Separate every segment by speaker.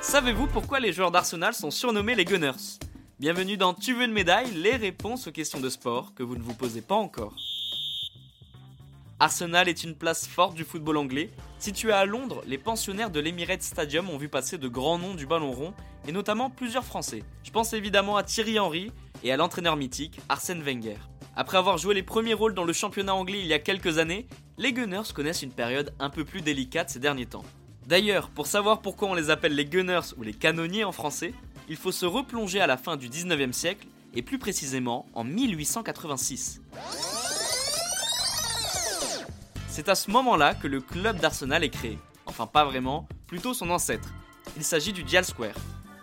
Speaker 1: Savez-vous pourquoi les joueurs d'Arsenal sont surnommés les Gunners? Bienvenue dans Tu veux une médaille Les réponses aux questions de sport que vous ne vous posez pas encore. Arsenal est une place forte du football anglais. Situé à Londres, les pensionnaires de l'Emirates Stadium ont vu passer de grands noms du ballon rond, et notamment plusieurs Français. Je pense évidemment à Thierry Henry et à l'entraîneur mythique Arsène Wenger. Après avoir joué les premiers rôles dans le championnat anglais il y a quelques années, les Gunners connaissent une période un peu plus délicate ces derniers temps. D'ailleurs, pour savoir pourquoi on les appelle les Gunners ou les canonniers en français, il faut se replonger à la fin du 19e siècle, et plus précisément en 1886. C'est à ce moment-là que le club d'Arsenal est créé. Enfin pas vraiment, plutôt son ancêtre. Il s'agit du Dial Square.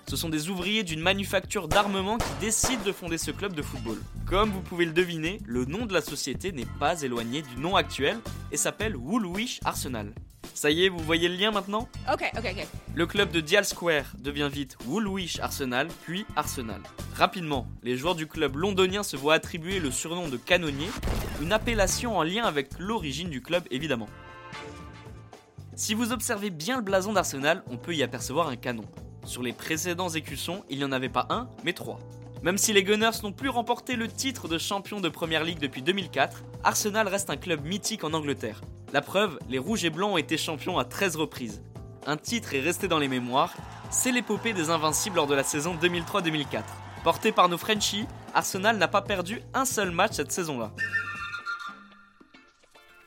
Speaker 1: Ce sont des ouvriers d'une manufacture d'armement qui décident de fonder ce club de football. Comme vous pouvez le deviner, le nom de la société n'est pas éloigné du nom actuel et s'appelle Woolwich Arsenal. Ça y est, vous voyez le lien maintenant?
Speaker 2: Ok, ok, ok.
Speaker 1: Le club de Dial Square devient vite Woolwich Arsenal, puis Arsenal. Rapidement, les joueurs du club londonien se voient attribuer le surnom de canonnier, une appellation en lien avec l'origine du club évidemment. Si vous observez bien le blason d'Arsenal, on peut y apercevoir un canon. Sur les précédents écussons, il n'y en avait pas un, mais trois. Même si les Gunners n'ont plus remporté le titre de champion de Première Ligue depuis 2004, Arsenal reste un club mythique en Angleterre. La preuve, les Rouges et Blancs ont été champions à 13 reprises. Un titre est resté dans les mémoires, c'est l'épopée des Invincibles lors de la saison 2003-2004. Porté par nos Frenchies, Arsenal n'a pas perdu un seul match cette saison-là.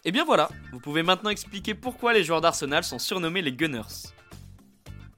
Speaker 1: Et bien voilà, vous pouvez maintenant expliquer pourquoi les joueurs d'Arsenal sont surnommés les Gunners.